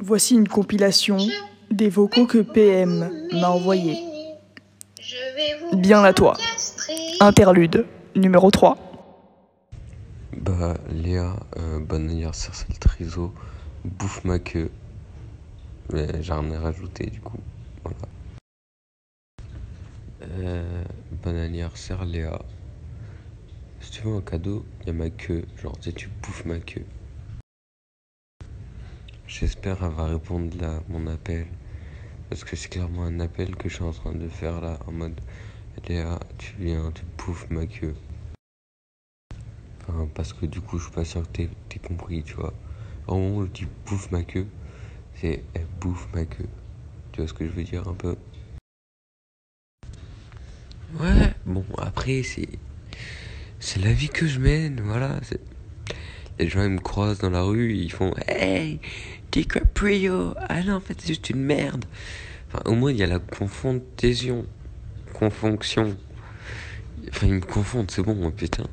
Voici une compilation des vocaux que PM m'a envoyés. Bien à toi. Interlude numéro 3. Bah, Léa, euh, bon anniversaire, c'est le triso. Bouffe ma queue. J'ai rien à rajouter du coup. Voilà. Euh, bon anniversaire, Léa. Si tu veux un cadeau, il y a ma queue. Genre, tu bouffes ma queue. J'espère répondre là à mon appel. Parce que c'est clairement un appel que je suis en train de faire là en mode Léa, tu viens, tu bouffes ma queue. Enfin, parce que du coup, je suis pas sûr que t'aies compris, tu vois. Au moment où tu bouffes ma queue, c'est elle bouffe ma queue. Tu vois ce que je veux dire un peu? Ouais, bon, après, c'est. C'est la vie que je mène, voilà. Les gens, ils me croisent dans la rue, ils font Hey, DiCaprio Ah non, en fait, c'est juste une merde. Enfin, au moins, il y a la confonction. Confonction. Enfin, ils me confondent, c'est bon, putain.